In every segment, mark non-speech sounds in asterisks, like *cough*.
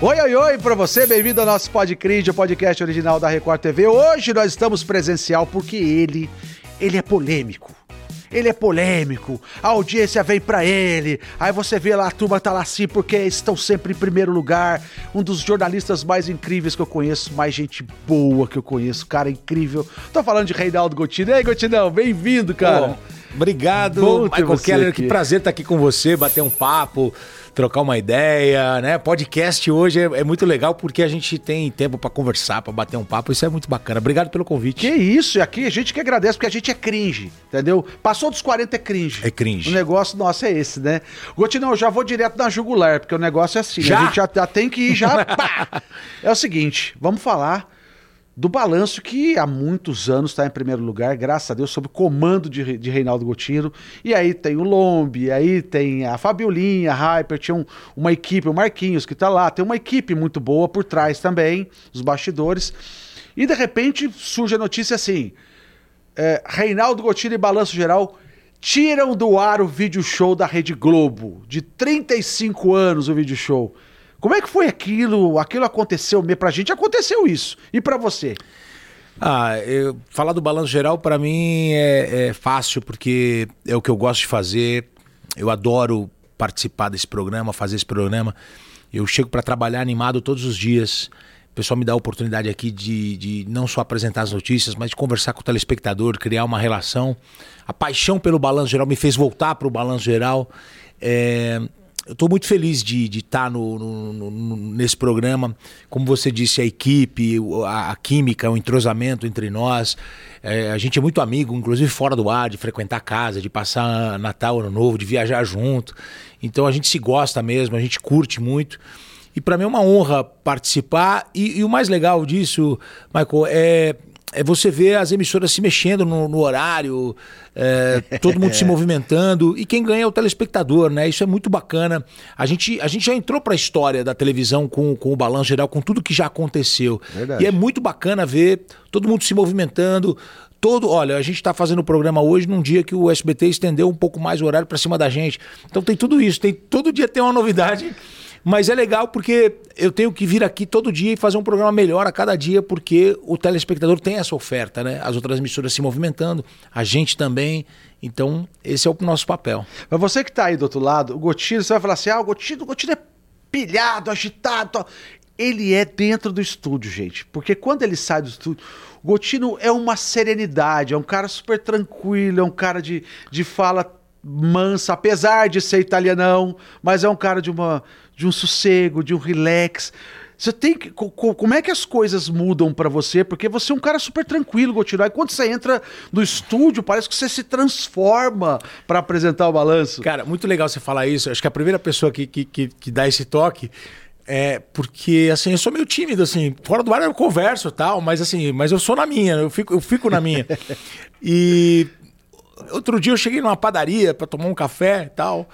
Oi, oi, oi pra você, bem-vindo ao nosso Podcrídio, podcast original da Record TV. Hoje nós estamos presencial porque ele, ele é polêmico. Ele é polêmico, a audiência vem pra ele. Aí você vê lá, a turma tá lá assim porque estão sempre em primeiro lugar. Um dos jornalistas mais incríveis que eu conheço, mais gente boa que eu conheço, cara incrível. Tô falando de Reinaldo Gotino. E aí, Gotinão, bem-vindo, cara. Obrigado, Bom Michael Keller. aqui. Que prazer estar aqui com você, bater um papo, trocar uma ideia, né? Podcast hoje é, é muito legal porque a gente tem tempo pra conversar, pra bater um papo. Isso é muito bacana. Obrigado pelo convite. Que isso, e aqui a gente que agradece, porque a gente é cringe, entendeu? Passou dos 40 é cringe. É cringe. O negócio nosso é esse, né? Gotinão, eu já vou direto na jugular, porque o negócio é assim, Já? a gente já, já tem que ir já. *laughs* pá! É o seguinte, vamos falar do balanço que há muitos anos está em primeiro lugar, graças a Deus, sob comando de, de Reinaldo Gotino. E aí tem o Lombi, aí tem a Fabiolinha, a Hyper, tinha um- uma equipe, o Marquinhos que tá lá, tem uma equipe muito boa por trás também, os bastidores. E de repente surge a notícia assim: é, Reinaldo Gotino e Balanço Geral tiram do ar o vídeo show da Rede Globo, de 35 anos o vídeo show. Como é que foi aquilo? Aquilo aconteceu mesmo? Pra gente aconteceu isso. E pra você? Ah, eu- falar do balanço geral pra mim é, é fácil porque é o que eu gosto de fazer. Eu adoro participar desse programa, fazer esse programa. Eu chego pra trabalhar animado todos os dias. O pessoal me dá a oportunidade aqui de, de não só apresentar as notícias, mas de conversar com o telespectador, criar uma relação. A paixão pelo balanço geral me fez voltar para o balanço geral. É, eu estou muito feliz de estar no, no- no- no- nesse programa. Como você disse, a equipe, a, a química, o entrosamento entre nós. É, a gente é muito amigo, inclusive fora do ar, de frequentar casa, de passar Natal, Ano Novo, de viajar junto. Então a gente se gosta mesmo, a gente curte muito. E para mim é uma honra participar. E, e o mais legal disso, Michael, é, é você ver as emissoras se mexendo no, no horário, é, *laughs* todo mundo se movimentando. E quem ganha é o telespectador, né? Isso é muito bacana. A gente, a gente já entrou para a história da televisão com, com o balanço geral, com tudo que já aconteceu. Verdade. E é muito bacana ver todo mundo se movimentando. Todo, olha, a gente está fazendo o programa hoje num dia que o SBT estendeu um pouco mais o horário para cima da gente. Então tem tudo isso, tem todo dia tem uma novidade. Mas é legal porque eu tenho que vir aqui todo dia e fazer um programa melhor a cada dia, porque o telespectador tem essa oferta, né? As outras emissoras se movimentando, a gente também. Então, esse é o nosso papel. Mas você que tá aí do outro lado, o Gotino, você vai falar assim: ah, o Gotino, o é pilhado, agitado. Ele é dentro do estúdio, gente. Porque quando ele sai do estúdio, o Gotino é uma serenidade, é um cara super tranquilo, é um cara de, de fala mansa, apesar de ser italianão, mas é um cara de, uma, de um sossego, de um relax. Você tem que. co- co- Como é que as coisas mudam pra você? Porque você é um cara super tranquilo, Gotino. Aí quando você entra no estúdio, parece que você se transforma pra apresentar o balanço. Cara, muito legal você falar isso. Acho que a primeira pessoa que, que, que, que dá esse toque é porque, assim, eu sou meio tímido, assim. Fora do ar eu converso e tal, mas assim, mas eu sou na minha, eu fico, eu fico na minha. *laughs* e outro dia eu cheguei numa padaria pra tomar um café e tal.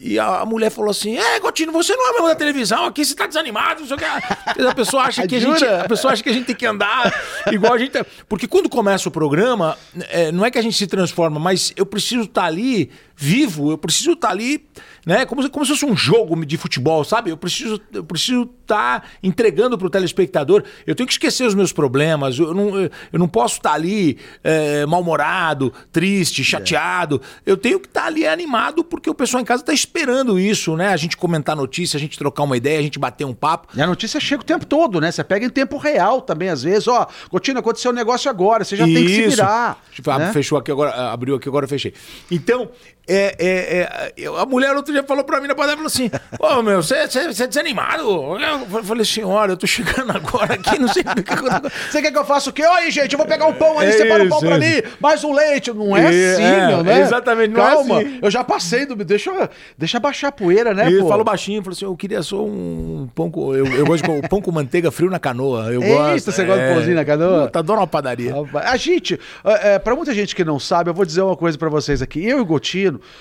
E a mulher falou assim: É, Gotino, você não é mesmo da televisão, aqui você tá desanimado, não sei o que. A pessoa acha *laughs* que a gente. A pessoa acha que a gente tem que andar igual a gente. tá- Porque quando começa o programa, é, não é que a gente se transforma, mas eu preciso estar ali vivo, eu preciso estar ali, né? Como, se- como se fosse um jogo de futebol, sabe? Eu preciso eu preciso estar entregando para o telespectador. Eu tenho que esquecer os meus problemas. Eu não, eu não posso estar ali é, mal-humorado, triste, chateado. Eu tenho que estar ali animado porque o pessoal em casa está esperando isso, né? A gente comentar notícia, a gente trocar uma ideia, a gente bater um papo. E a notícia chega o tempo todo, né? Você pega em tempo real também, às vezes. Ó, Gotino, aconteceu um negócio agora, você já tem que se Isso. virar. Tipo, né? Fechou aqui agora, abriu aqui agora, fechei. Então, é, é, é, a mulher outro dia falou pra mim na padaria, falou assim, ô meu, você é desanimado? Eu falei, senhora, eu tô chegando agora aqui, não sei o que aconteceu. Você quer que eu faça o quê? Oi, gente, eu vou pegar um pão ali, É separa um pão isso, pra é mim, mais um leite. Não é É, assim, é, meu, né? exatamente, não é Calma, assim. eu já passei do... Deixa, deixa baixar a poeira, né, ele falou baixinho, falou assim, eu queria só um pão com... Eu, eu gosto de pão com manteiga frio na canoa, eu Eita, gosto. você gosta de pãozinho na canoa? Tá dando uma padaria. A gente, é, é, pra muita gente que não sabe, eu vou dizer uma coisa pra vocês aqui. Eu e o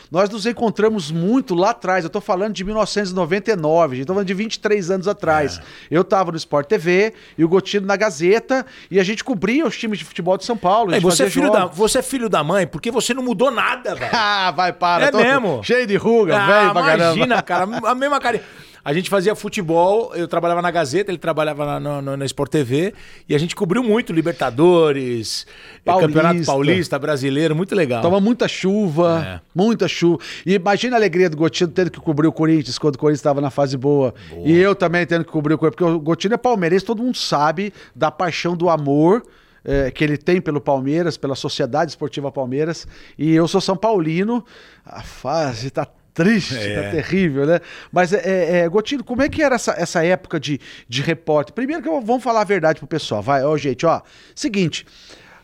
Nós nos encontramos muito lá atrás. Eu tô falando de 1999, gente. Tô falando de 23 anos atrás. É. Eu tava no Sport TV e o Gotino na Gazeta e a gente cobria os times de futebol de São Paulo. É, você, é filho da, você é filho da mãe porque você não mudou nada, velho. *laughs* Ah, vai, para. É mesmo? Cheio de ruga, Ah, velho pra imagina, cara, *laughs* a mesma cara. A gente fazia futebol, eu trabalhava na Gazeta, ele trabalhava na, na, na Sport TV, e a gente cobriu muito Libertadores, Paulista. Campeonato Paulista, Brasileiro, muito legal. Tava muita chuva, É. muita chuva. E imagina a alegria do Gotino tendo que cobrir o Corinthians quando o Corinthians estava na fase boa. E eu também tendo que cobrir o Corinthians, porque o Gotino é palmeirense, todo mundo sabe da paixão, do amor eh, que ele tem pelo Palmeiras, pela Sociedade Esportiva Palmeiras. E eu sou São Paulino, a fase tá triste, É. tá terrível, né? Mas, é, é, é, Gotino, como é que era essa, essa época de, de repórter? Primeiro que eu- vamos falar a verdade pro pessoal, vai, ó, gente, ó, seguinte...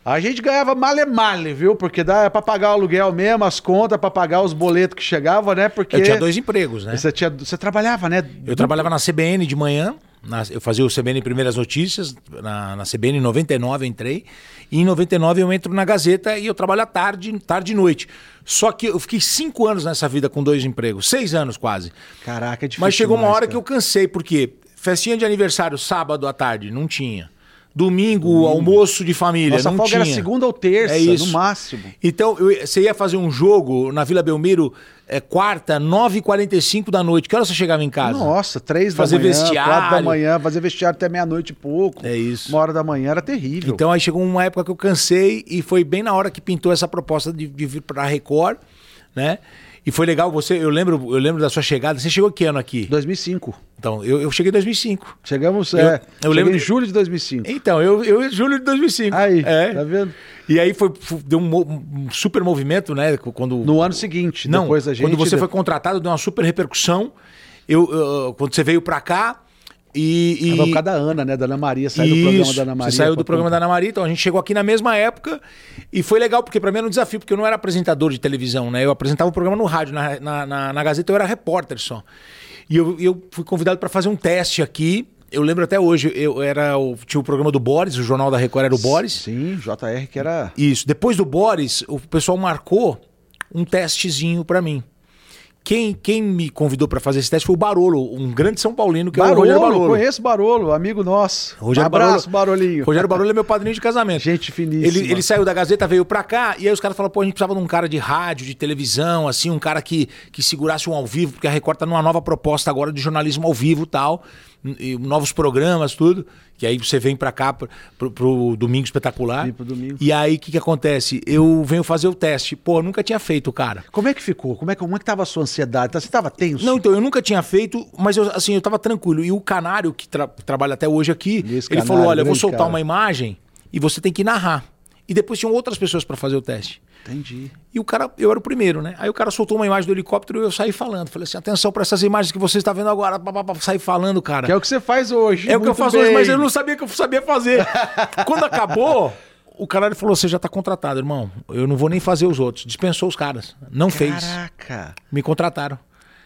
A gente ganhava male male, viu? Porque dá pra pagar o aluguel mesmo, as contas, pra pagar os boletos que chegavam, né? Porque Eu tinha dois empregos, né? você, tinha, você trabalhava, né? Eu trabalhava na CBN de manhã, na- eu fazia o CBN Primeiras Notícias, na, na CBN em 99 eu entrei, e em 99 eu entro na Gazeta e eu trabalho à tarde, tarde e noite. Só que eu fiquei cinco anos nessa vida com dois empregos, seis anos quase. Caraca, é difícil. Mas chegou uma hora cara. que eu cansei, porque festinha de aniversário sábado à tarde, não tinha. Domingo, almoço de família, Nossa não folga tinha. era segunda ou terça, É isso. no máximo. Então, eu- você ia fazer um jogo na Vila Belmiro, é, quarta, 9h45 da noite. Que hora você chegava em casa? Nossa, três Fazer da manhã, vestiário. quatro da manhã, fazer vestiário até meia-noite e pouco. É isso. Uma hora da manhã era terrível. Então aí chegou uma época que eu cansei e foi bem na hora que pintou essa proposta de, de vir para Record, né? E foi legal você, eu lembro, eu lembro da sua chegada. Você chegou que ano aqui? 2005. Então, eu, eu cheguei em 2005. Chegamos, Eu- é, eu lembro em de- julho de 2005. Então, eu, eu em julho de 2005. Aí, é. tá vendo? E aí foi, deu um, super movimento, né? Quando No ano seguinte, Não, depois a gente... quando você foi contratado, deu uma super repercussão. Eu, eu- quando você veio pra cá e. e... Por causa da Ana, né? Da Ana Maria, saiu do programa da Ana Maria. Você saiu do programa da Ana Maria, então a gente chegou aqui na mesma época e foi legal, porque pra mim era um desafio, porque eu não era apresentador de televisão, né? Eu apresentava o programa no rádio, na, na, na- na Gazeta eu era repórter só. E eu, eu fui convidado pra fazer um teste aqui. Eu lembro até hoje, eu era o, tinha o programa do Boris, o Jornal da Record era o Boris. Sim, JR que era... Isso. Depois do Boris, o pessoal marcou um testezinho pra mim. Quem, quem me convidou pra fazer esse teste foi o Barolo, um grande São Paulino, que é o Rogério Barolo, Barolo. conheço Barolo, amigo nosso. Rogério abraço, Barolinho. Rogério Barolo é meu padrinho de casamento. Gente finíssima. Ele, ele saiu da Gazeta, veio pra cá, e aí os caras falaram, pô, a gente precisava de um cara de rádio, de televisão, assim, um cara que, que segurasse um ao vivo, porque a Record tá numa nova proposta agora de jornalismo ao vivo e tal, novos programas, tudo. Que aí você vem pra cá pro, pro, pro Domingo Espetacular. Domingo. E aí o que que acontece? Eu venho fazer o teste. Pô, eu nunca tinha feito, cara. Como é que ficou? Como é que, como é que tava a sua ansiedade? Você tava tenso? Não, então, eu nunca tinha feito, mas eu, assim, eu tava tranquilo. E o Canário, que tra- trabalha até hoje aqui, ele Canário, falou: olha, eu vou soltar cara. uma imagem e você tem que narrar. E depois tinham outras pessoas pra fazer o teste. Entendi. E o cara, eu era o primeiro, né? Aí o cara soltou uma imagem do helicóptero e eu saí falando. Falei assim: atenção pra essas imagens que você está vendo agora. Saí falando, cara. Que é o que você faz hoje. É o que eu faço bem. hoje, mas eu não sabia que eu sabia fazer. *laughs* Quando acabou, o cara falou: você já tá contratado, irmão. Eu não vou nem fazer os outros. Dispensou os caras. Não fez. Caraca, Me contrataram.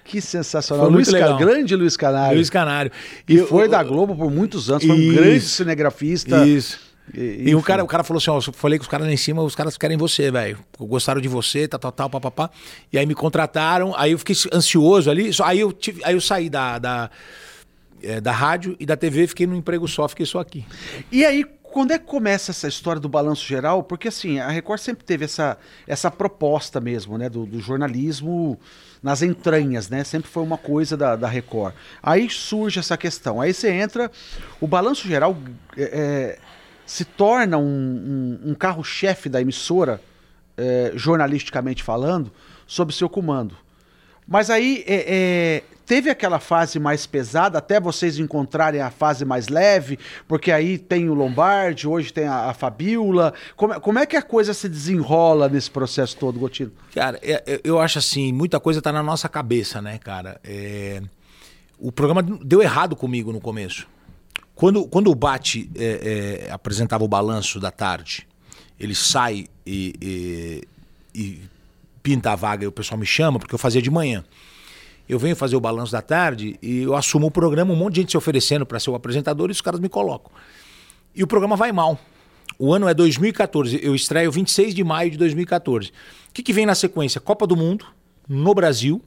que sensacional. Foi Luiz muito Ca- legal. grande Luiz Canário. Luiz Canário. eu- foi da Globo por muitos anos, foi um Isso. grande cinegrafista. Isso. E, E, o, cara, o cara falou assim: ó, eu falei com os caras lá em cima, os caras querem você, velho. Gostaram de você, tal, tal, tal, papapá. E aí me contrataram, aí eu fiquei ansioso ali. Só, aí, eu tive, aí eu saí da, da, eh, da rádio e da TV, fiquei num emprego só, fiquei só aqui. E aí, quando é que começa essa história do balanço geral? Porque assim, a Record sempre teve essa, essa proposta mesmo, né? Do, do jornalismo nas entranhas, né? Sempre foi uma coisa da, da Record. Aí surge essa questão. Aí você entra, o balanço geral é, é, se torna um, um- um carro-chefe da emissora, é, jornalisticamente falando, sob seu comando. Mas aí é, é, teve aquela fase mais pesada até vocês encontrarem a fase mais leve, porque aí tem o Lombardi, hoje tem a, a Fabiola. Como, é- como é que a coisa se desenrola nesse processo todo, Gotino? Cara, é- é- eu acho assim, muita coisa tá na nossa cabeça, né, cara? O programa deu errado comigo no começo. Quando, quando o Bate é, é, apresentava o balanço da tarde, ele sai e, e- e pinta a vaga e o pessoal me chama, porque eu fazia de manhã. Eu venho fazer o balanço da tarde e eu assumo o programa, um monte de gente se oferecendo para ser o apresentador e os caras me colocam. E o programa vai mal. O ano é 2014. Eu estreio 26 de maio de 2014. O que, que vem na sequência? Copa do Mundo, no Brasil.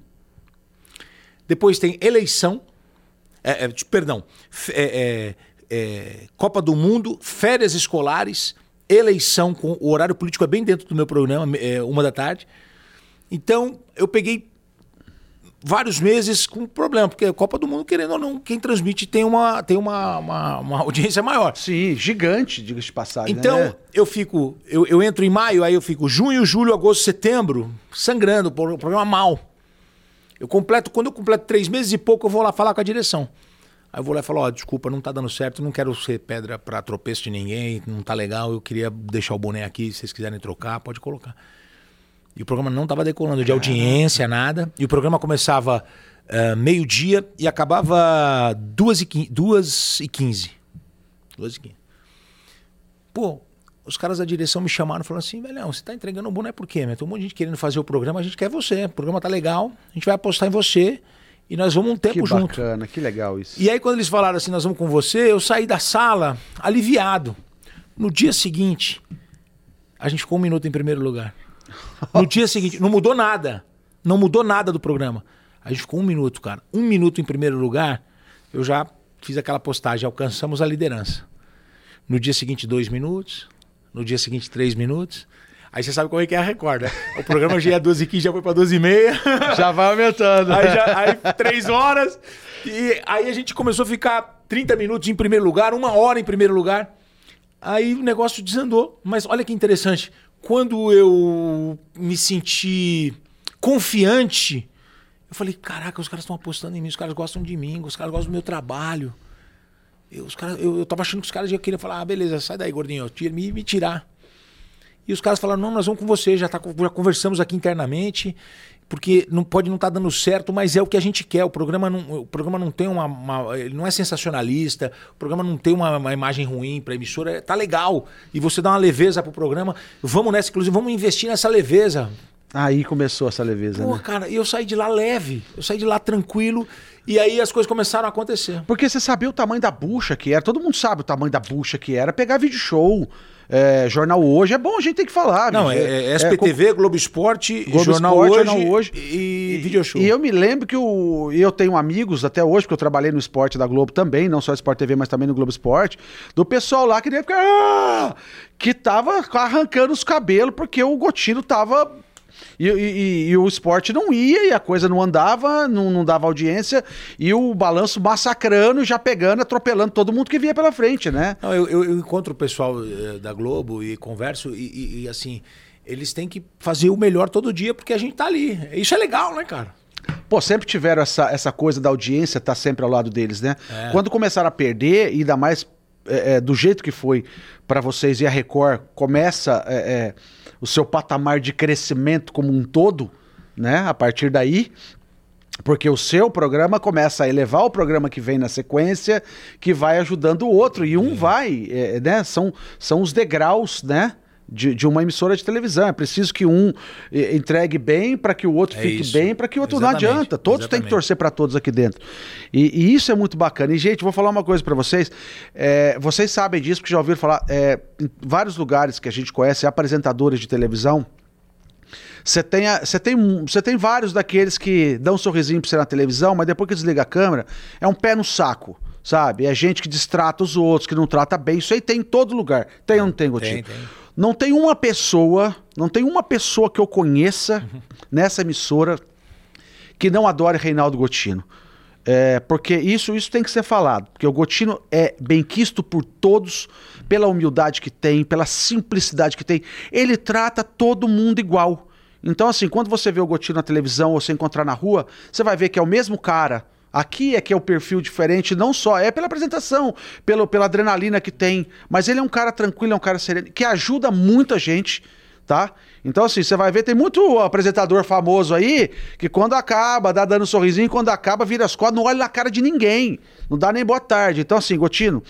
Depois tem eleição. É, é, perdão. É, é, é, Copa do Mundo, férias escolares, eleição com o horário político é bem dentro do meu programa, é, uma da tarde. Então, eu peguei vários meses com problema, porque a Copa do Mundo, querendo ou não, quem transmite tem uma, tem uma, uma, uma *laughs* audiência maior. Sim, gigante, diga-se de passagem. Então, né? eu fico, eu, eu entro em maio, aí eu fico junho, julho, agosto, setembro, sangrando, por um programa mal. Eu completo, quando eu completo três meses e pouco, eu vou lá falar com a direção. Aí eu vou lá e falo, ó, desculpa, não tá dando certo, não quero ser pedra para tropeço de ninguém, não tá legal, eu queria deixar o boné aqui, se vocês quiserem trocar, pode colocar. E o programa não tava decolando de audiência, nada. E o programa começava uh, meio-dia e acabava duas e, duas e quinze. Duas e quinze. Pô, os caras da direção me chamaram e falaram assim, velhão, você tá entregando o boné por quê? Meu? Tem um monte de gente querendo fazer o programa, a gente quer você. O programa tá legal, a gente vai apostar em você e nós vamos um tempo que junto. bacana, que legal isso. E aí, quando eles falaram assim, nós vamos com você, eu saí da sala aliviado. No dia seguinte, a gente ficou um minuto em primeiro lugar. No dia seguinte, não mudou nada. Não mudou nada do programa. A gente ficou um minuto, cara. Um minuto em primeiro lugar, eu já fiz aquela postagem, alcançamos a liderança. No dia seguinte, dois minutos. No dia seguinte, três minutos. Aí você sabe como é que é a Record, né? O programa já ia 12 e 15, já foi para 12 e meia. *laughs* Já vai aumentando. Aí, já, aí três horas. E aí a gente começou a ficar 30 minutos em primeiro lugar, uma hora em primeiro lugar. Aí o negócio desandou. Mas olha que interessante. Quando eu me senti confiante, eu falei: caraca, os caras estão apostando em mim, os caras gostam de mim, os caras gostam do meu trabalho. Eu, os caras, eu, eu tava achando que os caras já queriam falar: ah, beleza, sai daí, gordinho, tira, me, me tirar. E os caras falaram: não, nós vamos com você, já, tá, já conversamos aqui internamente, porque não pode não estar tá dando certo, mas é o que a gente quer. O programa não, o programa não tem uma, uma Ele não é sensacionalista, o programa não tem uma, uma imagem ruim para a emissora. Tá legal. E você dá uma leveza pro programa. Vamos nessa, inclusive, vamos investir nessa leveza. Aí começou essa leveza, Pô, né? cara, e eu saí de lá leve, eu saí de lá tranquilo, e aí as coisas começaram a acontecer. Porque você sabia o tamanho da bucha que era, todo mundo sabe o tamanho da bucha que era, pegar vídeo show, é, Jornal Hoje, é bom a gente ter que falar. Não, bicho. é, é SPTV, Globo Esporte, Globo Jornal, Esporte, hoje, Jornal Hoje e, e Video Show. E eu me lembro que o, eu tenho amigos até hoje, porque eu trabalhei no esporte da Globo também, não só Sport TV, mas também no Globo Esporte, do pessoal lá que devia ficar. "Ah!", que tava arrancando os cabelos porque o Gotino tava. E, e- e o esporte não ia, e a coisa não andava, não, não dava audiência, e o balanço massacrando, já pegando, atropelando todo mundo que via pela frente, né? Não, eu, eu- eu encontro o pessoal eh, da Globo e converso e, e- assim, eles têm que fazer o melhor todo dia porque a gente tá ali. Isso é legal, né, cara? Pô, sempre tiveram essa, essa coisa da audiência estar sempre ao lado deles, né? É. Quando começaram a perder, e ainda mais é, é, do jeito que foi pra vocês e a Record começa é, o seu patamar de crescimento como um todo, né? A partir daí. Porque o seu programa começa a elevar o programa que vem na sequência, que vai ajudando o outro. E um vai, é, né? São, são os degraus, né? De, de uma emissora de televisão. É preciso que um eh, entregue bem para que o outro É fique isso. bem, para que o outro Exatamente. não adianta. Todos têm que Exatamente. torcer para todos aqui dentro. E, e isso é muito bacana. E, gente, vou falar uma coisa para vocês. É, vocês sabem disso, porque já ouviram falar. é, em vários lugares que a gente conhece, apresentadores de televisão. Você tem, a- você tem, você tem vários daqueles que dão um sorrisinho pra você na televisão, mas depois que desliga a câmera, é um pé no saco, sabe? É gente que distrata os outros, que não trata bem. Isso aí tem em todo lugar. Tem ou não tem, Gotinho? Tem, tem. Não tem uma pessoa, não tem uma pessoa que eu conheça nessa emissora que não adore Reinaldo Gotino. É, porque isso, isso tem que ser falado. Porque o Gotino é benquisto por todos, pela humildade que tem, pela simplicidade que tem. Ele trata todo mundo igual. Então, assim, quando você vê o Gotino na televisão ou você encontrar na rua, você vai ver que é o mesmo cara. Aqui é que é o perfil diferente, não só é pela apresentação, pelo, pela adrenalina que tem, mas ele é um cara tranquilo, é um cara sereno, que ajuda muita gente, tá? Então, assim, você vai ver, tem muito apresentador famoso aí que quando acaba, dá dando um sorrisinho, quando acaba, vira as costas, não olha na cara de ninguém, não dá nem boa tarde. Então, assim, Gotino,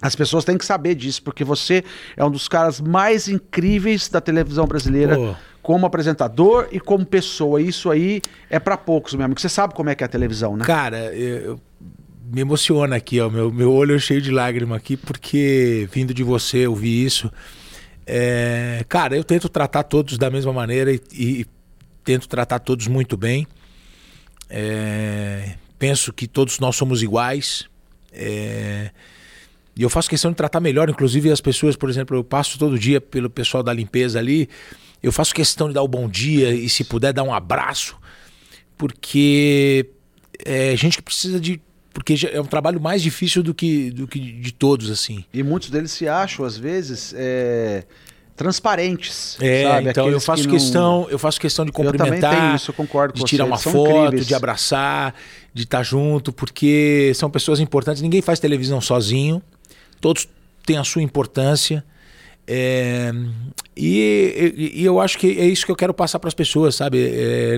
as pessoas têm que saber disso, porque você é um dos caras mais incríveis da televisão brasileira. Pô. Como apresentador e como pessoa. Isso aí é pra poucos mesmo. Você sabe como é que é a televisão, né? Cara, eu, eu- me emociona aqui, ó. Meu, meu olho é cheio de lágrima aqui, porque vindo de você ouvir isso. é, cara, eu tento tratar todos da mesma maneira e, e tento tratar todos muito bem. É, penso que todos nós somos iguais. É, e eu faço questão de tratar melhor, inclusive as pessoas, por exemplo, eu passo todo dia pelo pessoal da limpeza ali, eu faço questão de dar o bom dia e se puder dar um abraço, porque é gente que precisa de porque é um trabalho mais difícil do que, do que de todos, assim. E muitos deles se acham, às vezes, é, transparentes. É, sabe? então eu faço que questão, não- eu faço questão de cumprimentar, isso, de tirar uma foto, incríveis. de abraçar, de estar junto, porque são pessoas importantes. Ninguém faz televisão sozinho. Todos têm a sua importância. É, e, e- eu acho que é isso que eu quero passar para as pessoas, sabe? É,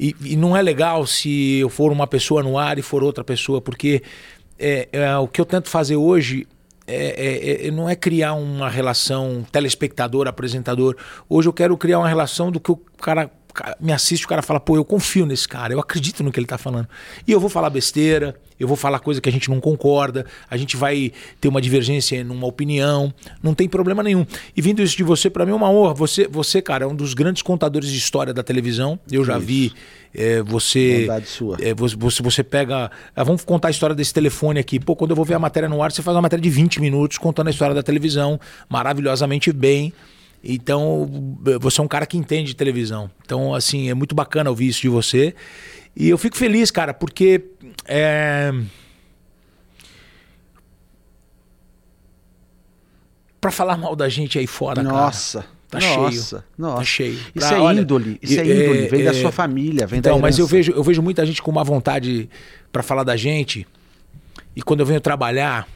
e, e não é legal se eu for uma pessoa no ar e for outra pessoa, porque é, é, o que eu tento fazer hoje é, é- é- não é criar uma relação telespectador-apresentador. Hoje eu quero criar uma relação do que o cara ca- me assiste, o cara fala, pô, eu confio nesse cara, eu acredito no que ele tá falando. E eu vou falar besteira, eu vou falar coisa que a gente não concorda, a gente vai ter uma divergência numa opinião, não tem problema nenhum. E vindo isso de você, para mim é uma honra. Você, você, cara, é um dos grandes contadores de história da televisão. Eu já vi é, você. Bondade sua. É, você, você, você pega. ah, vamos contar a história desse telefone aqui. Pô, quando eu vou ver a matéria no ar, você faz uma matéria de 20 minutos contando a história da televisão, maravilhosamente bem. Então, você é um cara que entende de televisão. Então, assim, é muito bacana ouvir isso de você. E eu fico feliz, cara, porque. É... Pra falar mal da gente aí fora, cara. Nossa, Tá nossa, cheio. nossa. Tá cheio. Isso Pra- é olha, índole, isso é é- índole, vem da é- sua família, vem da Então, mas eu vejo, eu vejo muita gente com uma vontade pra falar da gente. E quando eu venho trabalhar,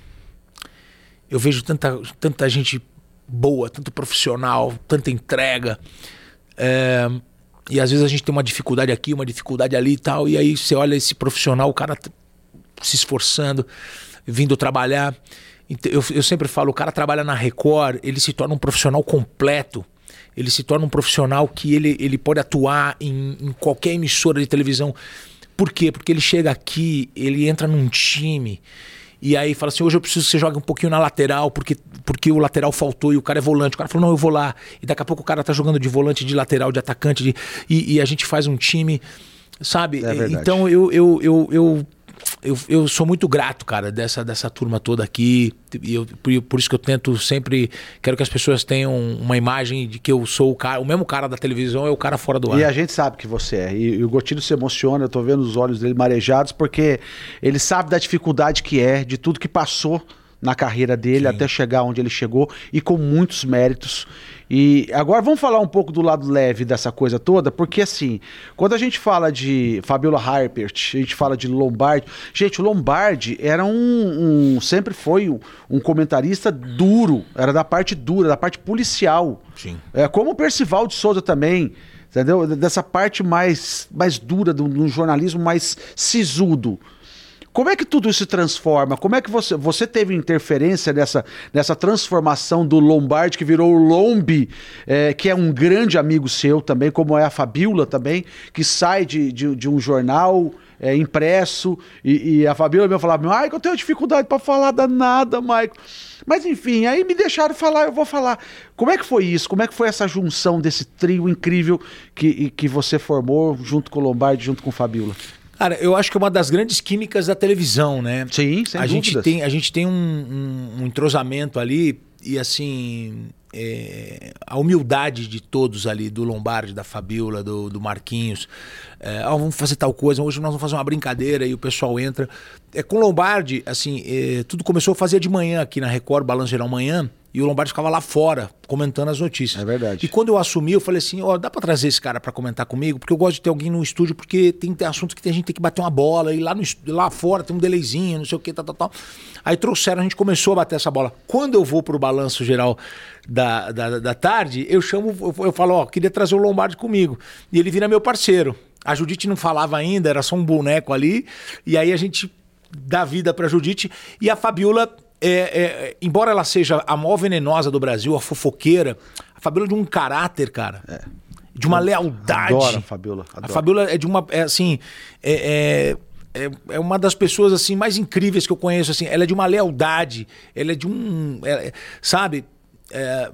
eu vejo tanta, tanta gente boa, tanto profissional, tanta entrega. É, e às vezes a gente tem uma dificuldade aqui, uma dificuldade ali e tal. E aí você olha esse profissional, o cara t- se esforçando, vindo trabalhar. Eu, eu sempre falo, o cara trabalha na Record, ele se torna um profissional completo. Ele se torna um profissional que ele, ele pode atuar em, em qualquer emissora de televisão. Por quê? Porque ele chega aqui, ele entra num time e aí fala assim: hoje eu preciso que você jogue um pouquinho na lateral, porque, porque o lateral faltou e o cara é volante. O cara falou: não, eu vou lá. E daqui a pouco o cara tá jogando de volante, de lateral, de atacante, de- e, e a gente faz um time, sabe? É então eu, eu, eu, eu, eu, eu sou muito grato, cara, dessa, dessa turma toda aqui. E eu, por, por isso que eu tento sempre. Quero que as pessoas tenham uma imagem de que eu sou o cara, o mesmo cara da televisão é o cara fora do ar. E a gente sabe que você é. E, e o Gotilho se emociona, eu tô vendo os olhos dele marejados, porque ele sabe da dificuldade que é, de tudo que passou na carreira dele até chegar onde ele chegou e com muitos méritos. E agora vamos falar um pouco do lado leve dessa coisa toda, porque assim, quando a gente fala de Fabiola Harpert, a gente fala de Lombardi, gente, o Lombardi era um, um- sempre foi um, um comentarista duro, era da parte dura, da parte policial. Sim. É, como o Percival de Souza também, entendeu? Dessa parte mais, mais dura do, do jornalismo, mais sisudo. Como é que tudo isso se transforma? Como é que você, você teve interferência nessa, nessa transformação do Lombardi, que virou o Lombi, é, que é um grande amigo seu também, como é a Fabiola também, que sai de, de, de um jornal é, impresso, e, e a Fabiola me falava, Maico, eu tenho dificuldade para falar danada, Maico. Mas enfim, aí me deixaram falar, eu vou falar. Como é que foi isso? Como é que foi essa junção desse trio incrível que, que você formou junto com o Lombardi, junto com Fabiola? Cara, eu acho que é uma das grandes químicas da televisão, né? Sim, sem a gente dúvidas. tem A gente tem um, um- um entrosamento ali e assim. é, a humildade de todos ali, do Lombardi, da Fabiola, do, do Marquinhos. É, ah, vamos fazer tal coisa, hoje nós vamos fazer uma brincadeira e o pessoal entra. É, com o Lombardi, assim, é, tudo começou a fazer de manhã aqui na Record, Balanço Geral Manhã, e o Lombardi ficava lá fora, comentando as notícias. É verdade. E quando eu assumi, eu falei assim: ó, dá pra trazer esse cara pra comentar comigo? Porque eu gosto de ter alguém no estúdio, porque tem, assuntos que a gente tem que bater uma bola, e lá, no, lá fora tem um delayzinho, não sei o que, tal, tal, tal. Aí trouxeram, a gente começou a bater essa bola. Quando eu vou pro balanço geral da, da, da tarde, eu chamo, eu, eu falo: ó, queria trazer o Lombardi comigo. E ele vira meu parceiro. A Judite não falava ainda, era só um boneco ali. E aí a gente dá vida pra Judite. E a Fabiola, é, é, embora ela seja a maior venenosa do Brasil, a fofoqueira, a Fabiola é de um caráter, cara. De uma lealdade. Adoro a Fabiola, A adoro. Fabiola é de uma. É, assim. É, é, é- é uma das pessoas assim mais incríveis que eu conheço. Assim, ela é de uma lealdade. Ela é de um. é- sabe? É,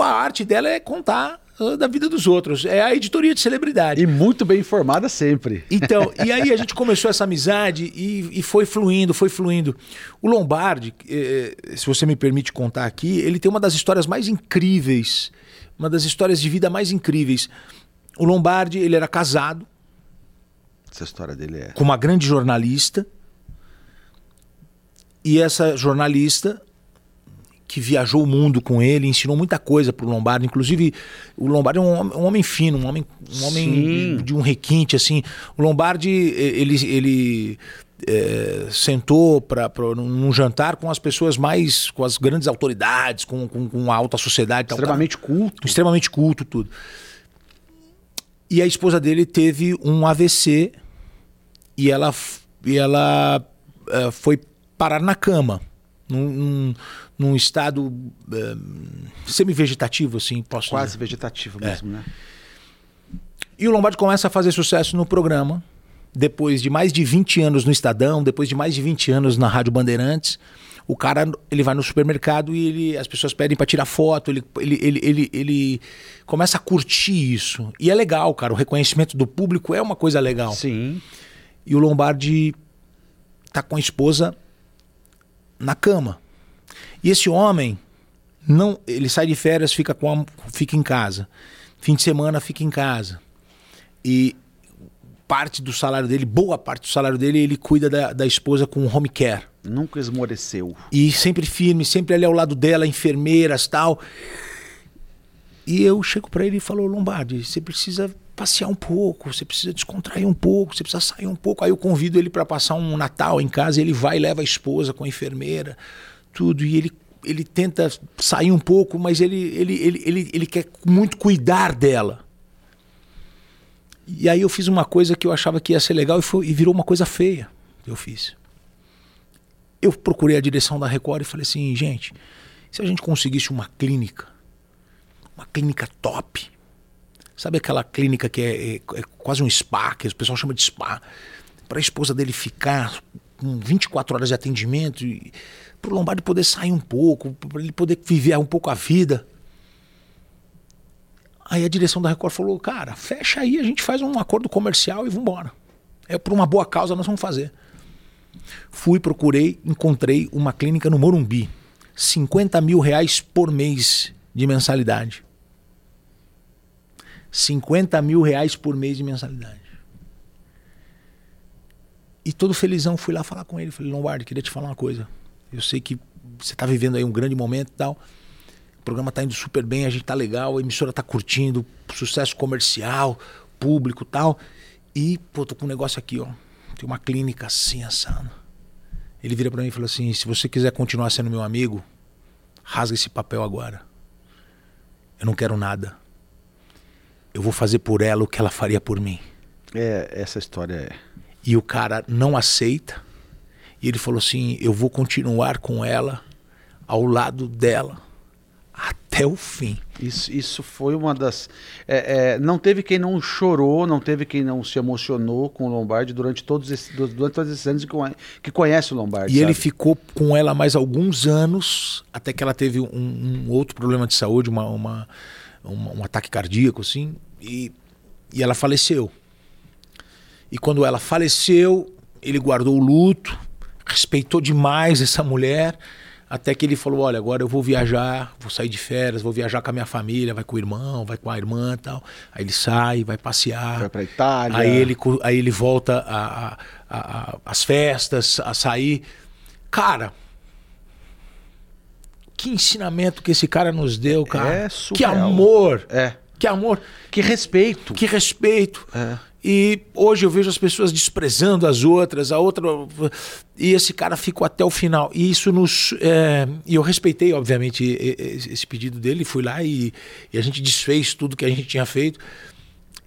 a arte dela é contar da vida dos outros. É a editoria de celebridade. E muito bem informada sempre. Então, *laughs* e aí a gente começou essa amizade e, e foi fluindo, foi fluindo. O Lombardi, eh, se você me permite contar aqui, ele tem uma das histórias mais incríveis, uma das histórias de vida mais incríveis. O Lombardi, ele era casado, Essa história dele é. com uma grande jornalista. E essa jornalista que viajou o mundo com ele, ensinou muita coisa pro Lombardi. Inclusive, o Lombardi é um, um homem fino, um homem, um homem de, de um requinte, assim. O Lombardi, ele, ele eh, sentou pra, pra, num jantar com as pessoas mais, com as grandes autoridades, com, com, com a alta sociedade. e tal. Extremamente culto. extremamente culto, tudo. E a esposa dele teve um AVC e ela, e ela eh, foi parar na cama, num, num, num estado eh, semi-vegetativo, assim, posso Quase dizer. vegetativo É. mesmo, né? E o Lombardi começa a fazer sucesso no programa, depois de mais de 20 anos no Estadão, depois de mais de 20 anos na Rádio Bandeirantes. O cara, ele vai no supermercado e ele, as pessoas pedem para tirar foto, ele, ele, ele, ele, ele começa a curtir isso. E é legal, cara, o reconhecimento do público é uma coisa legal. Sim. E o Lombardi tá com a esposa na cama. E esse homem não, ele sai de férias, fica com a, fica em casa. Fim de semana fica em casa. E parte do salário dele, boa parte do salário dele, ele cuida da, da esposa com home care. Nunca esmoreceu. E sempre firme, sempre ali ao lado dela, enfermeiras tal. E eu chego pra ele e falo, Lombardi, você precisa passear um pouco, você precisa descontrair um pouco, você precisa sair um pouco. Aí eu convido ele pra passar um Natal em casa, ele vai e leva a esposa com a enfermeira, tudo. E ele, ele tenta sair um pouco, mas ele, ele, ele, ele, ele quer muito cuidar dela. E aí eu fiz uma coisa que eu achava que ia ser legal e, foi, e virou uma coisa feia. Eu fiz eu procurei a direção da Record e falei assim, gente, se a gente conseguisse uma clínica, uma clínica top, sabe aquela clínica que é, é- é quase um spa, que o pessoal chama de spa, para a esposa dele ficar com 24 horas de atendimento, para o Lombardi poder sair um pouco, para ele poder viver um pouco a vida. Aí a direção da Record falou, cara, fecha aí, a gente faz um acordo comercial e vambora. É por uma boa causa nós vamos fazer. Fui, procurei, encontrei uma clínica no Morumbi. 50 mil reais por mês de mensalidade. 50 mil reais por mês de mensalidade. E todo felizão fui lá falar com ele. Falei, Lombardi, queria te falar uma coisa. Eu sei que você está vivendo aí um grande momento e tal. O programa está indo super bem, a gente tá legal, a emissora tá curtindo, sucesso comercial, público tal. E, pô, tô com um negócio aqui, ó. Tem uma clínica assim, assado. Ele vira pra mim e falou assim: se você quiser continuar sendo meu amigo, rasga esse papel agora. Eu não quero nada. Eu vou fazer por ela o que ela faria por mim. É, essa história é. E o cara não aceita. E ele falou assim: eu vou continuar com ela ao lado dela até o fim. Isso, isso foi uma das. é, é, não teve quem não chorou, não teve quem não se emocionou com o Lombardi durante todos esses, durante todos esses anos que, conhe- que conhece o Lombardi. E ele sabe? ficou com ela mais alguns anos, até que ela teve um, um outro problema de saúde, uma, uma- uma- um ataque cardíaco, assim, e, e ela faleceu. E quando ela faleceu, ele guardou o luto, respeitou demais essa mulher, até que ele falou: Olha, agora eu vou viajar, vou sair de férias, vou viajar com a minha família, vai com o irmão, vai com a irmã e tal. Aí ele sai, vai passear. Vai pra Itália. Aí ele, aí ele volta às festas, a sair. Cara, que ensinamento que esse cara nos deu, cara. É que surreal. amor. É. Que amor. Que respeito. Que respeito. É. E hoje eu vejo as pessoas desprezando as outras, a outra. E esse cara ficou até o final. E isso nos. é, E eu respeitei, obviamente, esse pedido dele, fui lá e, e a gente desfez tudo que a gente tinha feito.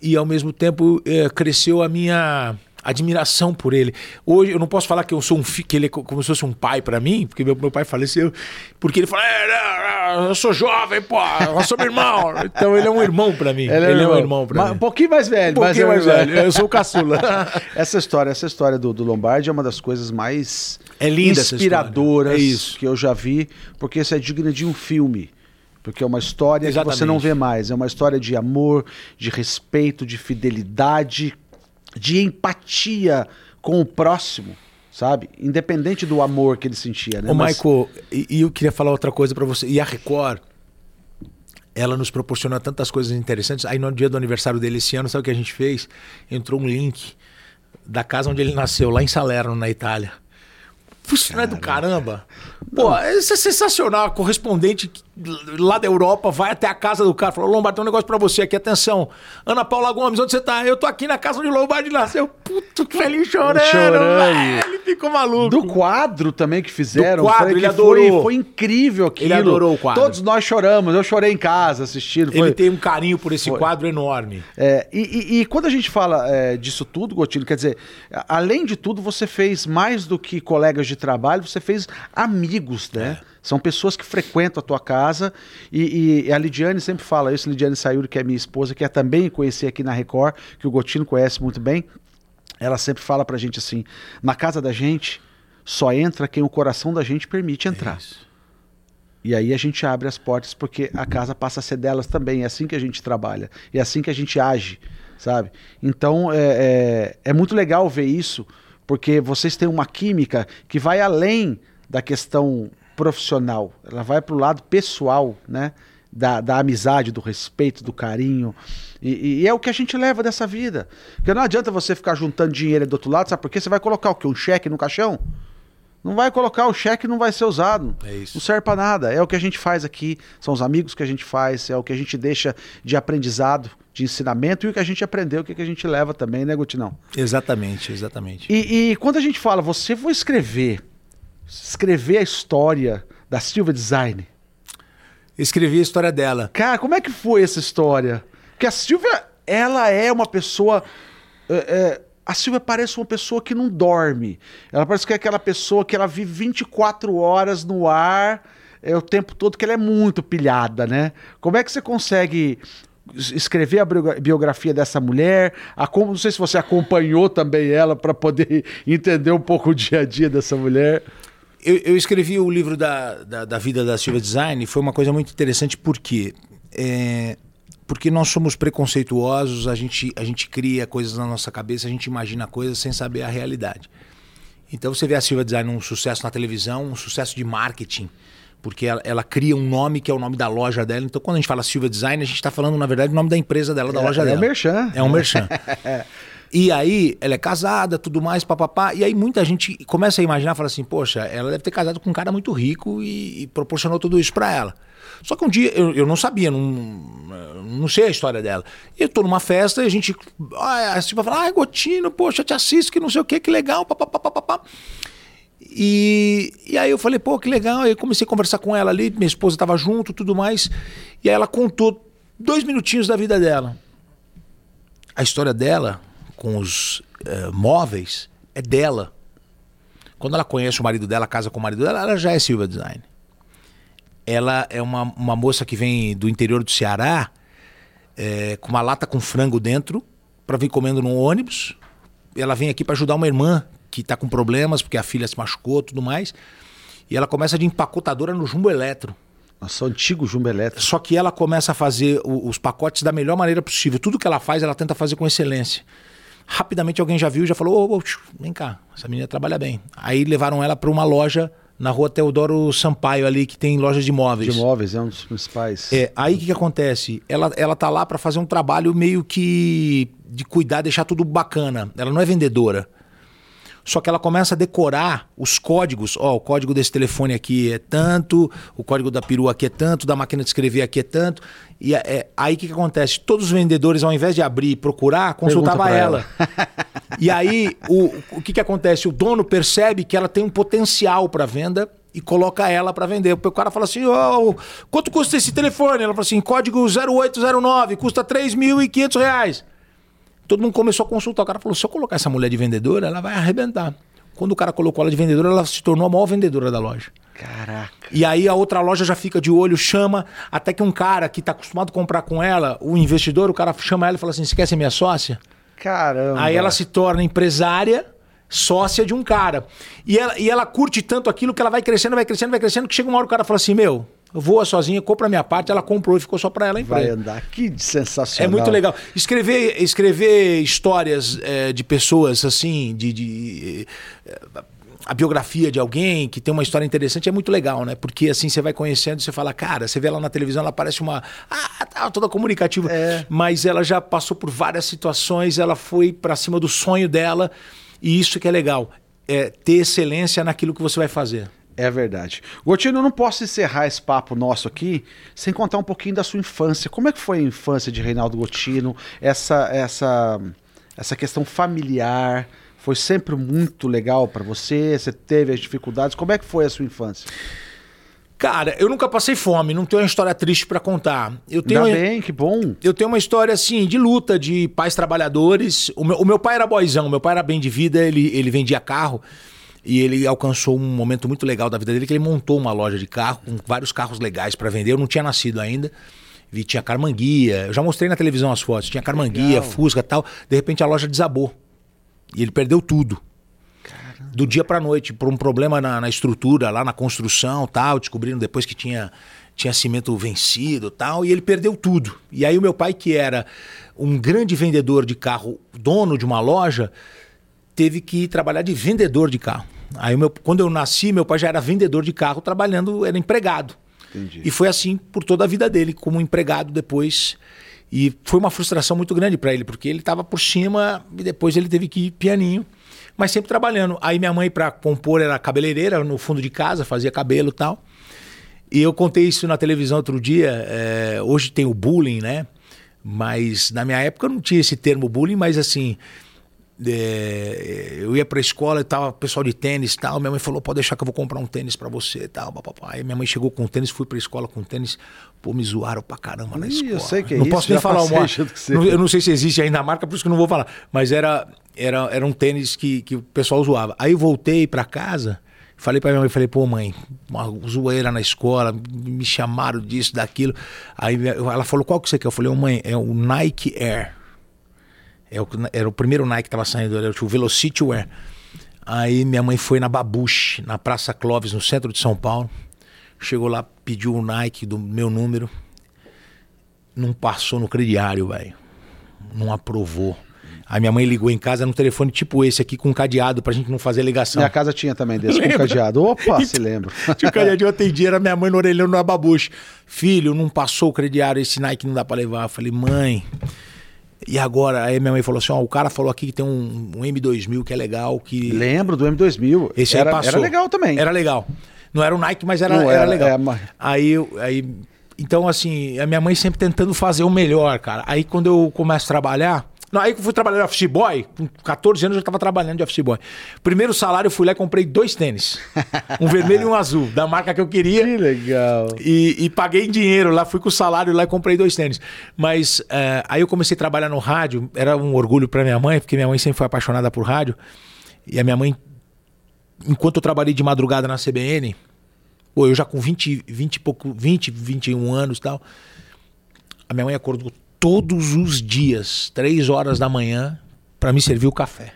E ao mesmo tempo é, cresceu a minha admiração por ele. Hoje eu não posso falar que eu sou um fi- que ele é co- como se fosse um pai pra mim, porque meu, meu pai faleceu, porque ele fala, "É, eu sou jovem, pô, eu sou meu irmão. *laughs* Então ele é um irmão pra mim. Ele, é um irmão pra Mas- mim. Um pouquinho mais velho. Um pouquinho mas- mais velho. Eu sou o caçula. *laughs* essa história, essa história do, do Lombardi é uma das coisas mais É linda inspiradoras. É isso. que eu já vi, porque isso é digno de um filme. Porque é uma história que você Exatamente. não vê mais. É uma história de amor, de respeito, de fidelidade, de empatia com o próximo, sabe? Independente do amor que ele sentia, né? Ô, Mas- Michael, e, e eu queria falar outra coisa pra você. E a Record, ela nos proporciona tantas coisas interessantes. Aí no dia do aniversário dele esse ano, sabe o que a gente fez? Entrou um link da casa onde ele nasceu, lá em Salerno, na Itália. Puxa, não é do caramba? Pô, isso é sensacional. A correspondente lá da Europa vai até a casa do cara. Falou, Lombardi, tem um negócio pra você aqui. Atenção. Ana Paula Gomes, onde você tá? Eu tô aqui na casa onde Lombardi nasceu. Puto, que feliz chorando. Chorando. Ele ficou maluco. Do quadro também que fizeram. Do quadro, ele adorou. Foi, foi incrível aquilo. Ele adorou o quadro. Todos nós choramos. Eu chorei em casa assistindo. Foi... Ele tem um carinho por esse Foi. quadro enorme. É, e, e- e quando a gente fala é, disso tudo, Gotilho, quer dizer, além de tudo, você fez mais do que colegas de trabalho, você fez amigos, né? São pessoas que frequentam a tua casa e, e a Lidiane sempre fala isso, Lidiane Sayuri, que é minha esposa, que é também conhecer aqui na Record, que o Gotino conhece muito bem, ela sempre fala pra gente assim, na casa da gente só entra quem o coração da gente permite entrar. E aí a gente abre as portas porque a casa passa a ser delas também. É assim que a gente trabalha. É assim que a gente age, sabe? Então é, é, é muito legal ver isso, porque vocês têm uma química que vai além da questão profissional. Ela vai para o lado pessoal, né? Da, da amizade, do respeito, do carinho. E, e é o que a gente leva dessa vida. Porque não adianta você ficar juntando dinheiro do outro lado, sabe por quê? Você vai colocar o quê? Um cheque no caixão? Não vai colocar o cheque, não vai ser usado. É isso. Não serve para nada. É o que a gente faz aqui, são os amigos que a gente faz, é o que a gente deixa de aprendizado, de ensinamento e o que a gente aprendeu, o que a gente leva também, né, Gutinão? Exatamente, exatamente. E, e quando a gente fala, você foi escrever, escrever a história da Silva Design. Escrevi a história dela. Cara, como é que foi essa história? Porque a Silvia, ela é uma pessoa. é, é, a Silvia parece uma pessoa que não dorme. Ela parece que é aquela pessoa que ela vive 24 horas no ar, é o tempo todo, que ela é muito pilhada, né? Como é que você consegue es- escrever a biogra- biografia dessa mulher? A, como- não sei se você acompanhou também ela para poder *laughs* entender um pouco o dia a dia dessa mulher. Eu, eu escrevi o livro da, da, da vida da Silva Design e foi uma coisa muito interessante porque é, porque nós somos preconceituosos, a gente, a gente cria coisas na nossa cabeça, a gente imagina coisas sem saber a realidade. Então você vê a Silva Design um sucesso na televisão, um sucesso de marketing, porque ela, ela cria um nome que é o nome da loja dela. Então quando a gente fala Silva Design, a gente está falando na verdade o nome da empresa dela, da É- loja é dela. o merchan. É um merchan. *laughs* E aí, ela é casada, tudo mais, papapá. E aí muita gente começa a imaginar, fala assim, poxa, ela deve ter casado com um cara muito rico e, e proporcionou tudo isso pra ela. Só que um dia eu, eu não sabia, não, não sei a história dela. Eu tô numa festa e a gente. Ah, a Silva fala, ai, Gotino, poxa, te assisto, que não sei o que, que legal, papapá, papapá. E, e aí eu falei, pô, que legal. Aí eu comecei a conversar com ela ali, minha esposa estava junto, tudo mais. E aí ela contou dois minutinhos da vida dela. A história dela com os eh, móveis é dela. Quando ela conhece o marido dela, casa com o marido dela, ela já é Silva Design. Ela é uma, uma moça que vem do interior do Ceará eh, com uma lata com frango dentro para vir comendo no ônibus. Ela vem aqui para ajudar uma irmã que está com problemas porque a filha se machucou tudo mais. E ela começa de empacotadora no Jumbo Eletro. Nossa, o antigo Jumbo Elétrico. Só que ela começa a fazer o- os pacotes da melhor maneira possível. Tudo que ela faz, ela tenta fazer com excelência. Rapidamente alguém já viu e já falou: ô, ô, tchiu, vem cá, essa menina trabalha bem. Aí levaram ela para uma loja na rua Teodoro Sampaio, ali, que tem lojas de móveis. De imóveis, é um dos principais. É, aí o que, que acontece? Ela, ela tá lá para fazer um trabalho meio que de cuidar, deixar tudo bacana. Ela não é vendedora. Só que ela começa a decorar os códigos. Ó, o código desse telefone aqui é tanto, o código da perua aqui é tanto, da máquina de escrever aqui é tanto. E é- é, aí o que, que acontece? Todos os vendedores, ao invés de abrir e procurar, consultava pra ela. *laughs* e aí o, o que, que acontece? O dono percebe que ela tem um potencial para venda e coloca ela para vender. O cara fala assim: "Ô, quanto custa esse telefone? Ela fala assim: código 0809, custa 3.500 reais. Todo mundo começou a consultar. O cara falou: se eu colocar essa mulher de vendedora, ela vai arrebentar. Quando o cara colocou ela de vendedora, ela se tornou a maior vendedora da loja. Caraca. E aí a outra loja já fica de olho, chama, até que um cara que está acostumado a comprar com ela, o investidor, o cara chama ela e fala assim: você quer ser minha sócia? Caramba. Aí ela se torna empresária, sócia de um cara. E ela, e ela curte tanto aquilo que ela vai crescendo, vai crescendo, vai crescendo, que chega uma hora o cara fala assim: meu, voa sozinha, compra a minha parte. Ela comprou e ficou só para ela a Vai andar. Que sensacional. É muito legal. Escrever, escrever histórias eh, de pessoas assim, de. de, eh, a biografia de alguém que tem uma história interessante é muito legal, né? Porque assim você vai conhecendo, você fala, cara, você vê ela na televisão, ela parece uma. Ah, tá toda comunicativa. É. Mas ela já passou por várias situações, ela foi para cima do sonho dela. E isso que é legal. É ter excelência naquilo que você vai fazer. É verdade. Gotino, eu não posso encerrar esse papo nosso aqui sem contar um pouquinho da sua infância. Como é que foi a infância de Reinaldo Gotino? Essa, essa, essa questão familiar foi sempre muito legal para você? Você teve as dificuldades? Como é que foi a sua infância? Cara, eu nunca passei fome, não tenho uma história triste para contar. Eu tenho, Ainda bem, que bom. eu tenho uma história assim de luta de pais trabalhadores. O meu, o meu pai era boizão, meu pai era bem de vida, ele, ele vendia carro. E ele alcançou um momento muito legal da vida dele, que ele montou uma loja de carro com vários carros legais para vender. Eu não tinha nascido ainda. Vi, tinha Carmanguia. Eu já mostrei na televisão as fotos. Tinha Carmanguia, Legal. Fusca e tal. De repente a loja desabou. E ele perdeu tudo. Do dia pra noite, por um problema na, na estrutura, lá na construção tal. Descobriram depois que tinha, tinha cimento vencido tal. E ele perdeu tudo. E aí o meu pai, que era um grande vendedor de carro, dono de uma loja, teve que trabalhar de vendedor de carro. Aí meu, quando eu nasci, meu pai já era vendedor de carro, trabalhando, era empregado. Entendi. E foi assim por toda a vida dele, como empregado depois. E foi uma frustração muito grande para ele, porque ele estava por cima e depois ele teve que ir pianinho, mas sempre trabalhando. Aí minha mãe, para compor, era cabeleireira no fundo de casa, fazia cabelo e tal. E eu contei isso na televisão outro dia. é, hoje tem o bullying, né? Mas na minha época não tinha esse termo bullying, mas assim. É, eu ia pra escola e tava pessoal de tênis e tal. Minha mãe falou: pode deixar que eu vou comprar um tênis pra você e tal. Aí minha mãe chegou com tênis, fui pra escola com tênis. Pô, me zoaram pra caramba na Ih, escola. eu sei que é não isso, posso nem falar uma. *laughs* você. Não- Eu não sei se existe ainda a marca, por isso que eu não vou falar. Mas era, era, era um tênis que, que o pessoal zoava. Aí eu voltei pra casa. Falei pra minha mãe, falei, pô, mãe, uma zoeira na escola, me chamaram disso, daquilo. Aí ela falou, qual que você quer? Eu falei, ô mãe, é o Nike Air. É o, era o primeiro Nike que tava saindo, era o Velocity Wear. Aí minha mãe foi na Babuche, na Praça Clóvis, no centro de São Paulo. Chegou lá, pediu o Nike do meu número. Não passou no crediário, velho. Não aprovou. Aí minha mãe ligou em casa num telefone tipo esse aqui, com cadeado, pra gente não fazer ligação. Minha casa tinha também desse, com Lembra? cadeado. Opa, *laughs* se lembra. Tinha o cadeadinho, eu atendia, era minha mãe no orelhão na babuche. Filho, não passou o crediário, esse Nike não dá pra levar. Eu falei, mãe. E agora? Aí minha mãe falou assim: ó, o cara falou aqui que tem um, um M2000 que é legal, que. Lembro do M2000. Esse era, aí passou. era legal também. Era legal. Não era o Nike, mas era, era, era, legal. é, mas- Aí, aí, então assim, a minha mãe sempre tentando fazer o melhor, cara. Aí quando eu começo a trabalhar, aí que eu fui trabalhar de office boy, com 14 anos eu já tava trabalhando de office boy. Primeiro salário eu fui lá e comprei dois tênis, um vermelho e um azul, da marca que eu queria. Que legal. E, e paguei em dinheiro lá, fui com o salário lá e comprei dois tênis. Mas eh, aí eu comecei a trabalhar no rádio, era um orgulho pra minha mãe, porque minha mãe sempre foi apaixonada por rádio. E a minha mãe, enquanto eu trabalhei de madrugada na CBN, pô, eu já com 20, 20 e pouco, 20, 21 anos e tal, a minha mãe acordou todos os dias, três horas da manhã, pra me servir o café.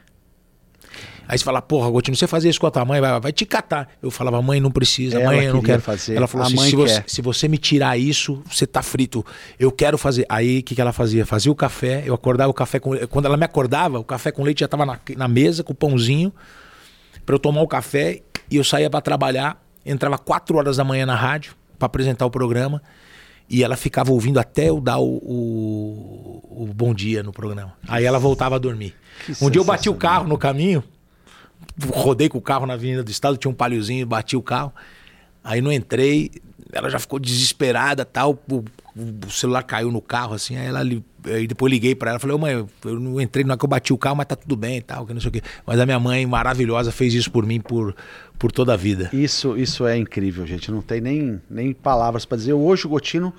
Aí você fala, porra, Gotino, você fazia isso com a tua mãe, vai, vai te catar. Eu falava, mãe, não precisa, Ela mãe, eu não quero. fazer. Ela falou A assim: mãe se você, se você me tirar isso, você tá frito. Eu quero fazer. Aí o que, que ela fazia? Fazia o café, eu acordava o café com. Quando ela me acordava, o café com leite já tava na, na mesa, com o pãozinho, pra eu tomar o café e eu saía pra trabalhar. Entrava quatro horas da manhã na rádio pra apresentar o programa. E ela ficava ouvindo até eu dar o, o, o bom dia no programa. Aí ela voltava a dormir. Que um dia eu bati o carro no caminho, rodei com o carro na Avenida do Estado, tinha um paliozinho, bati o carro. Aí não entrei, ela já ficou desesperada tal. O, o celular caiu no carro, assim, aí ela aí depois liguei pra ela, falei, ô mãe, eu não entrei, não é que eu bati o carro, mas tá tudo bem e tal, que não sei o quê. Mas a minha mãe, maravilhosa, fez isso por mim por, por toda a vida. Isso, isso é incrível, gente. Não tem nem, nem palavras para dizer. Hoje o Gotino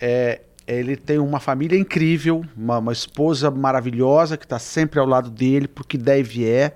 é, ele tem uma família incrível, uma, uma esposa maravilhosa que está sempre ao lado dele, porque deve é.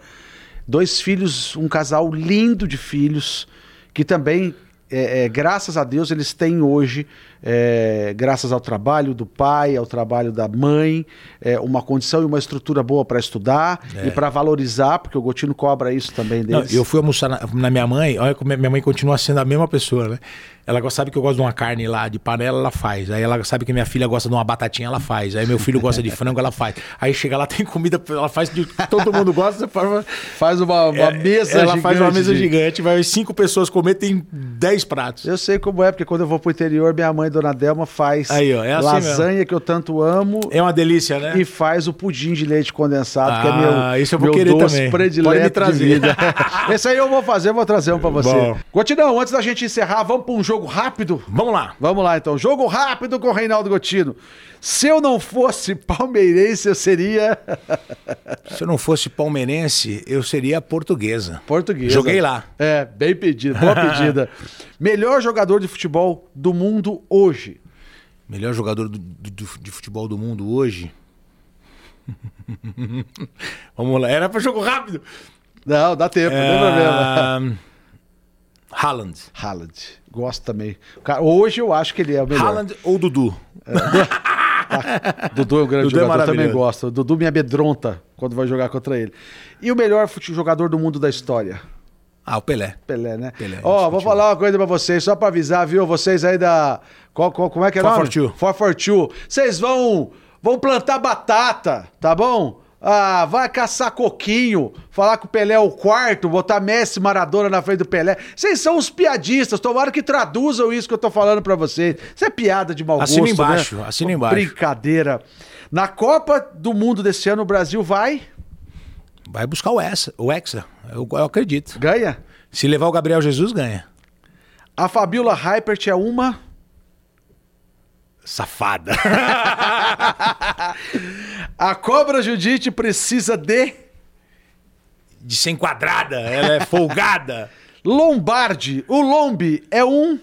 Dois filhos, um casal lindo de filhos, que também é, é, graças a Deus, eles têm hoje, é, graças ao trabalho do pai, ao trabalho da mãe, é, uma condição e uma estrutura boa para estudar É. e para valorizar, porque o Gotino cobra isso também Não, deles. eu fui almoçar na, na minha mãe, olha como minha mãe continua sendo a mesma pessoa, né? Ela sabe que eu gosto de uma carne lá de panela, ela faz. Aí ela sabe que minha filha gosta de uma batatinha, ela faz. Aí meu filho gosta de frango, ela faz. Aí chega lá, tem comida, ela faz de todo mundo gosta, faz- uma, uma É, mesa Ela faz uma gigante mesa gigante, vai cinco pessoas comer, tem dez pratos. Eu sei como é, porque quando eu vou pro interior, minha mãe, Dona Delma, faz Aí, ó, é assim lasanha que eu tanto amo É uma delícia, né? e faz o pudim de leite condensado, que é Ah, meu, isso eu vou meu querer doce também. predileto Pode me trazer. *laughs* Esse aí eu vou fazer, eu vou trazer um pra você. Bom. Gotidão, antes da gente encerrar, vamos pra um jogo rápido? Vamos lá. Vamos lá, então. Jogo rápido com o Reinaldo Gotino. Se eu não fosse palmeirense, eu seria *laughs* Se eu não fosse palmeirense, eu seria portuguesa. português. Joguei lá. É, bem pedido, boa pedida. *laughs* Melhor jogador de futebol do mundo hoje. Melhor jogador do- do- de futebol do mundo hoje. *laughs* Vamos lá. Era pra jogo rápido. Não, dá tempo, não tem problema. É... Haaland. Haaland. Gosto também. Cara- hoje eu acho que ele é o melhor. Haaland ou Dudu? Dudu é um grande Dudu é jogador, também maravilhoso. gosto. O Dudu me amedronta quando vai jogar contra ele. E o melhor jogador do mundo da história? Ah, o Pelé. Pelé, né? Pelé, Ó, vou indiscutível. falar uma coisa pra vocês, só pra avisar, viu? Vocês aí da. Qual, qual- como é que é o nome? 442. 442. Vocês vão, vão plantar batata, tá bom? Ah, vai caçar coquinho, falar que o Pelé é o quarto, botar Messi Maradona na frente do Pelé. Vocês são os piadistas, tomara que traduzam isso que eu tô falando pra vocês. Isso é piada de mau gosto, Assina embaixo, né? assina embaixo. Brincadeira. Na Copa do Mundo desse ano, o Brasil vai, Vai buscar o Hexa, o Hexa. Eu, eu acredito. ganha. Se levar o Gabriel Jesus, ganha. A Fabiola Hypert é uma... Safada. *laughs* A Cobra Judite precisa de... De ser enquadrada. Ela é folgada. *laughs* Lombardi. O Lombi é um.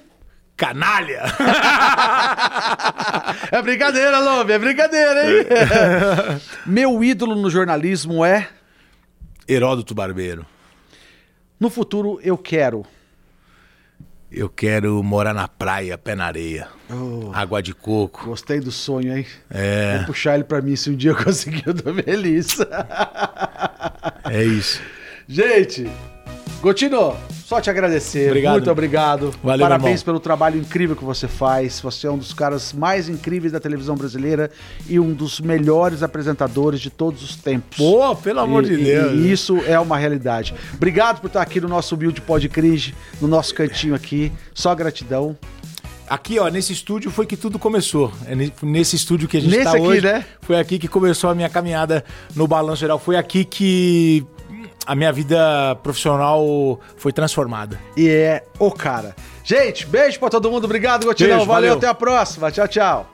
Canalha. *laughs* É brincadeira, Lombi, é brincadeira, hein? Meu ídolo no jornalismo é. Heródoto Barbeiro. No futuro eu quero. Eu quero morar na praia, pé na areia. Oh. Água de coco. Gostei do sonho, hein? É. Vou puxar ele pra mim se um dia eu *laughs* conseguir, eu tô feliz. É isso. Gente, Gotino, só te agradecer. Obrigado. Muito obrigado. Valeu, Parabéns pelo trabalho incrível que você faz. Você é um dos caras mais incríveis da televisão brasileira e um dos melhores apresentadores de todos os tempos. Pô, pelo amor E- de Deus. E isso é uma realidade. Obrigado por estar aqui no nosso humilde podcast, no nosso cantinho aqui. Só gratidão. Aqui, ó, nesse estúdio foi que tudo começou. É ne- nesse estúdio que a gente tá aqui, hoje. né? Foi aqui que começou a minha caminhada no Balanço Geral. Foi aqui que a minha vida profissional foi transformada. E é o cara. Gente, beijo pra todo mundo. Obrigado, Gotinão. Beijo, valeu, valeu. até a próxima. Tchau, tchau.